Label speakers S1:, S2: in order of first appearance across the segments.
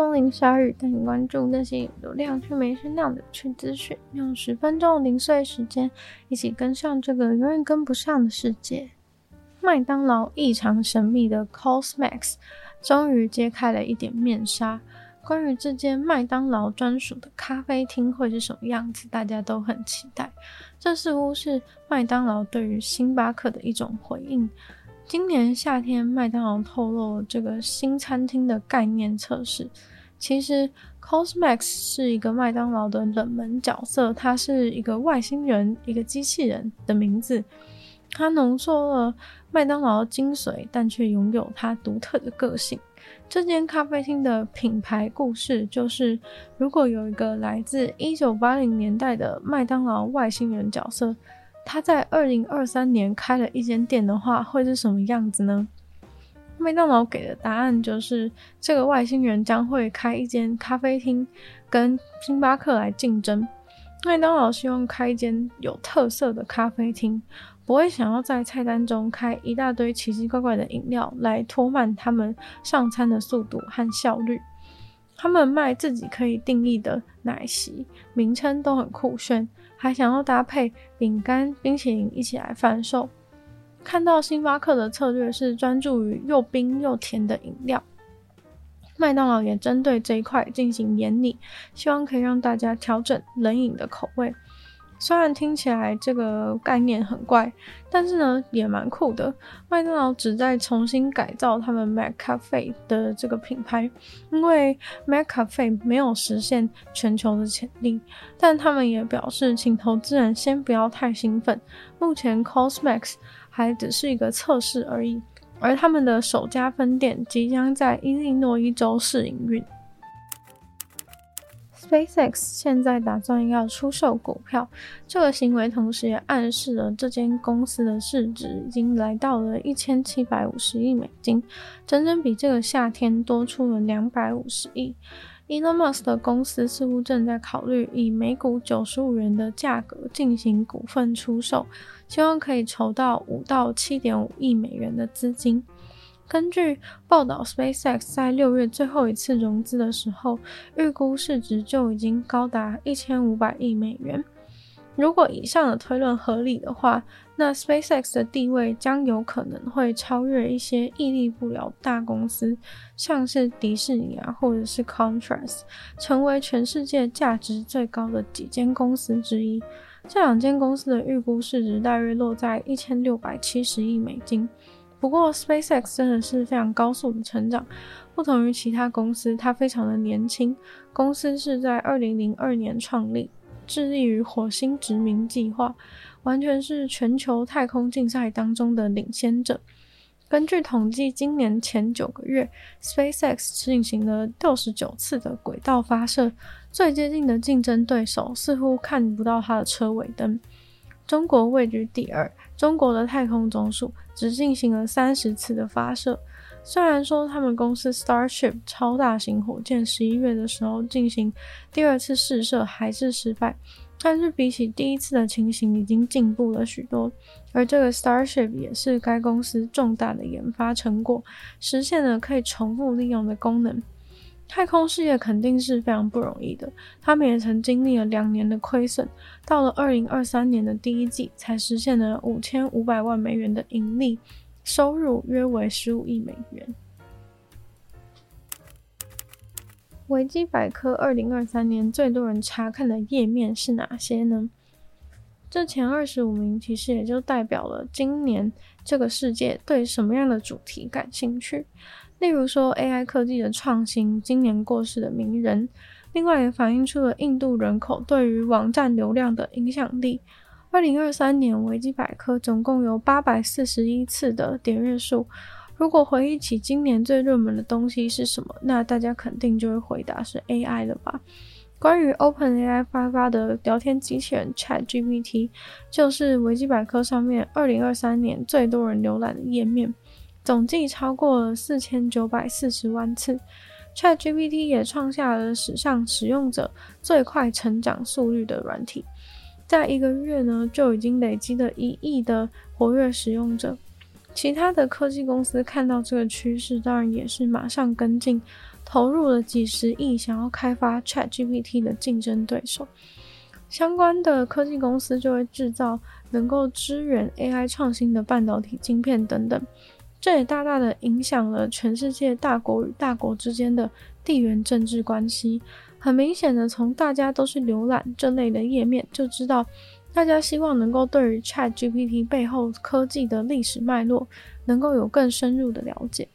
S1: 光临鲨语，带你关注那些有流量却没声量的趣资讯。用十分钟零碎时间，一起跟上这个永远跟不上的世界。麦当劳异常神秘的 CosMax 终于揭开了一点面纱。关于这间麦当劳专属的咖啡厅会是什么样子，大家都很期待。这似乎是麦当劳对于星巴克的一种回应。今年夏天，麦当劳透露了这个新餐厅的概念测试。其实，CosMax 是一个麦当劳的冷门角色，它是一个外星人、一个机器人的名字。它浓缩了麦当劳精髓，但却拥有它独特的个性。这间咖啡厅的品牌故事就是：如果有一个来自1980年代的麦当劳外星人角色。他在二零二三年开了一间店的话，会是什么样子呢？麦当劳给的答案就是，这个外星人将会开一间咖啡厅，跟星巴克来竞争。麦当劳希望开一间有特色的咖啡厅，不会想要在菜单中开一大堆奇奇怪怪的饮料来拖慢他们上餐的速度和效率。他们卖自己可以定义的奶昔，名称都很酷炫。还想要搭配饼干、冰淇淋一起来贩售。看到星巴克的策略是专注于又冰又甜的饮料，麦当劳也针对这一块进行研拟，希望可以让大家调整冷饮的口味。虽然听起来这个概念很怪，但是呢也蛮酷的。麦当劳旨在重新改造他们 McCafe 的这个品牌，因为 McCafe 没有实现全球的潜力。但他们也表示，请投资人先不要太兴奋，目前 CosMax 还只是一个测试而已，而他们的首家分店即将在伊利诺伊州试营运。SpaceX 现在打算要出售股票，这个行为同时也暗示了这间公司的市值已经来到了一千七百五十亿美金，整整比这个夏天多出了两百五十亿。Elon Musk 的公司似乎正在考虑以每股九十五元的价格进行股份出售，希望可以筹到五到七点五亿美元的资金。根据报道，SpaceX 在六月最后一次融资的时候，预估市值就已经高达一千五百亿美元。如果以上的推论合理的话，那 SpaceX 的地位将有可能会超越一些屹立不了大公司，像是迪士尼啊，或者是 Contrast，成为全世界价值最高的几间公司之一。这两间公司的预估市值大约落在一千六百七十亿美金。不过，SpaceX 真的是非常高速的成长，不同于其他公司，它非常的年轻。公司是在二零零二年创立，致力于火星殖民计划，完全是全球太空竞赛当中的领先者。根据统计，今年前九个月，SpaceX 进行了六十九次的轨道发射，最接近的竞争对手似乎看不到它的车尾灯。中国位居第二。中国的太空总署只进行了三十次的发射。虽然说他们公司 Starship 超大型火箭十一月的时候进行第二次试射还是失败，但是比起第一次的情形已经进步了许多。而这个 Starship 也是该公司重大的研发成果，实现了可以重复利用的功能。太空事业肯定是非常不容易的，他们也曾经历了两年的亏损，到了二零二三年的第一季才实现了五千五百万美元的盈利，收入约为十五亿美元。维基百科二零二三年最多人查看的页面是哪些呢？这前二十五名其实也就代表了今年这个世界对什么样的主题感兴趣。例如说，AI 科技的创新，今年过世的名人，另外也反映出了印度人口对于网站流量的影响力。二零二三年，维基百科总共有八百四十一次的点阅数。如果回忆起今年最热门的东西是什么，那大家肯定就会回答是 AI 了吧？关于 OpenAI 发发的聊天机器人 ChatGPT，就是维基百科上面二零二三年最多人浏览的页面。总计超过了四千九百四十万次，ChatGPT 也创下了史上使用者最快成长速率的软体，在一个月呢就已经累积了一亿的活跃使用者。其他的科技公司看到这个趋势，当然也是马上跟进，投入了几十亿，想要开发 ChatGPT 的竞争对手。相关的科技公司就会制造能够支援 AI 创新的半导体晶片等等，这也大大的影响了全世界大国与大国之间的地缘政治关系。很明显的，从大家都是浏览这类的页面就知道。大家希望能够对于 ChatGPT 背后科技的历史脉络能够有更深入的了解。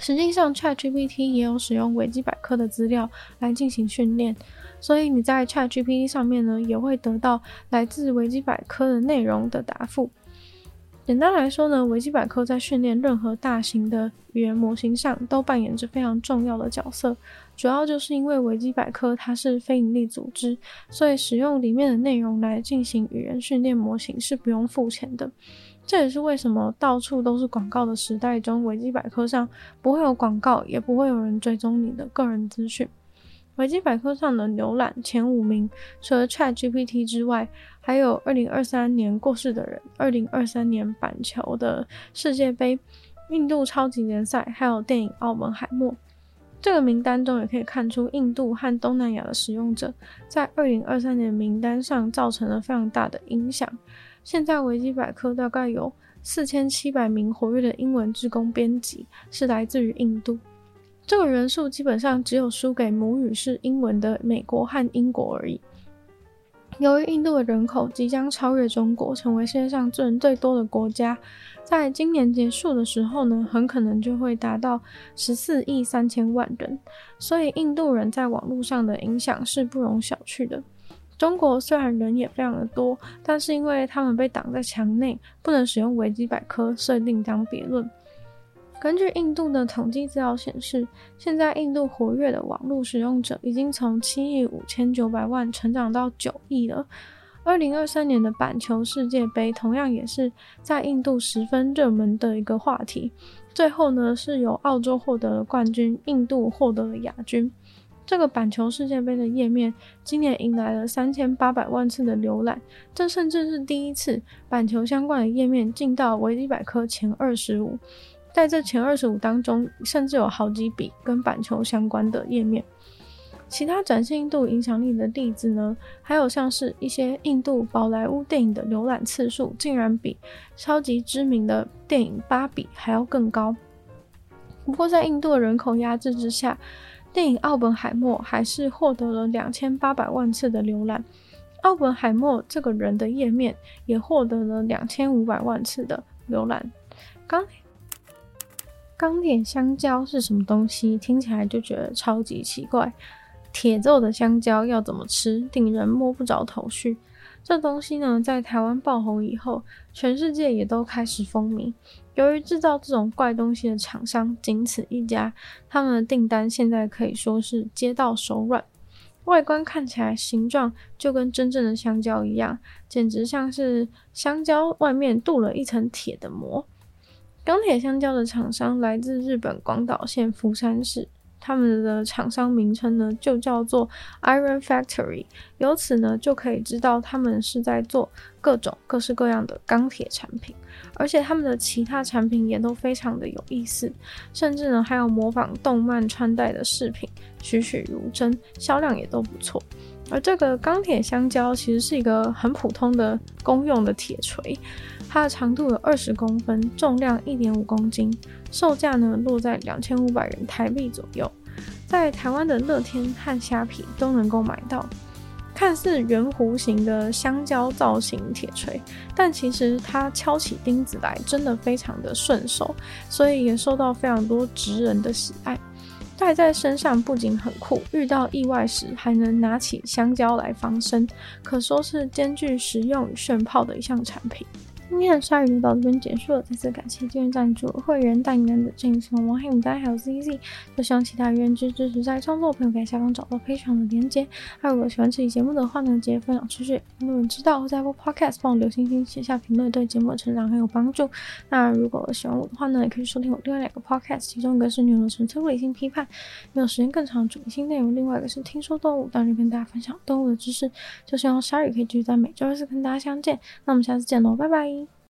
S1: 实际上，ChatGPT 也有使用维基百科的资料来进行训练，所以你在 ChatGPT 上面呢，也会得到来自维基百科的内容的答复。简单来说呢，维基百科在训练任何大型的语言模型上都扮演着非常重要的角色。主要就是因为维基百科它是非营利组织，所以使用里面的内容来进行语言训练模型是不用付钱的。这也是为什么到处都是广告的时代中，维基百科上不会有广告，也不会有人追踪你的个人资讯。维基百科上的浏览前五名，除了 ChatGPT 之外，还有二零二三年过世的人、二零二三年板球的世界杯、印度超级联赛，还有电影《澳门海默》。这个名单中也可以看出，印度和东南亚的使用者在二零二三年名单上造成了非常大的影响。现在维基百科大概有四千七百名活跃的英文职工编辑，是来自于印度。这个人数基本上只有输给母语是英文的美国和英国而已。由于印度的人口即将超越中国，成为世界上人最多的国家，在今年结束的时候呢，很可能就会达到十四亿三千万人。所以，印度人在网络上的影响是不容小觑的。中国虽然人也非常的多，但是因为他们被挡在墙内，不能使用维基百科，所以另当别论。根据印度的统计资料显示，现在印度活跃的网络使用者已经从七亿五千九百万成长到九亿了。二零二三年的板球世界杯同样也是在印度十分热门的一个话题。最后呢，是由澳洲获得了冠军，印度获得了亚军。这个板球世界杯的页面今年迎来了三千八百万次的浏览，这甚至是第一次板球相关的页面进到维基百科前二十五。在这前二十五当中，甚至有好几笔跟板球相关的页面。其他展现印度影响力的例子呢，还有像是一些印度宝莱坞电影的浏览次数，竟然比超级知名的电影《芭比》还要更高。不过，在印度的人口压制之下，电影《奥本海默》还是获得了两千八百万次的浏览。奥本海默这个人的页面也获得了两千五百万次的浏览。刚。钢铁香蕉是什么东西？听起来就觉得超级奇怪。铁做的香蕉要怎么吃，令人摸不着头绪。这东西呢，在台湾爆红以后，全世界也都开始风靡。由于制造这种怪东西的厂商仅此一家，他们的订单现在可以说是接到手软。外观看起来形状就跟真正的香蕉一样，简直像是香蕉外面镀了一层铁的膜。钢铁香蕉的厂商来自日本广岛县福山市，他们的厂商名称呢就叫做 Iron Factory，由此呢就可以知道他们是在做各种各式各样的钢铁产品，而且他们的其他产品也都非常的有意思，甚至呢还有模仿动漫穿戴的饰品，栩栩如生，销量也都不错。而这个钢铁香蕉其实是一个很普通的公用的铁锤。它的长度有二十公分，重量一点五公斤，售价呢落在两千五百元台币左右，在台湾的乐天和虾皮都能够买到。看似圆弧形的香蕉造型铁锤，但其实它敲起钉子来真的非常的顺手，所以也受到非常多职人的喜爱。戴在身上不仅很酷，遇到意外时还能拿起香蕉来防身，可说是兼具实用与炫炮的一项产品。今天的鲨鱼就到这边结束了，再次感谢今天赞助会员大银的赠送王黑牡丹还有 ZZ，就希望其他愿意支持在创作的朋友可以下方找到非常的连接。那如果喜欢这期节目的话呢，记得分享出去，让人知道。或在 Apple Podcast 帮我留星星，写下评论，对节目的成长很有帮助。那如果喜欢我的话呢，也可以收听我另外两个 Podcast，其中一个是女友的纯粹理性批判，没有时间更长主题性内容；另外一个是听说动物，当然跟大家分享动物的知识。就希望鲨鱼可以继续在每周二四跟大家相见。那我们下次见喽，拜拜。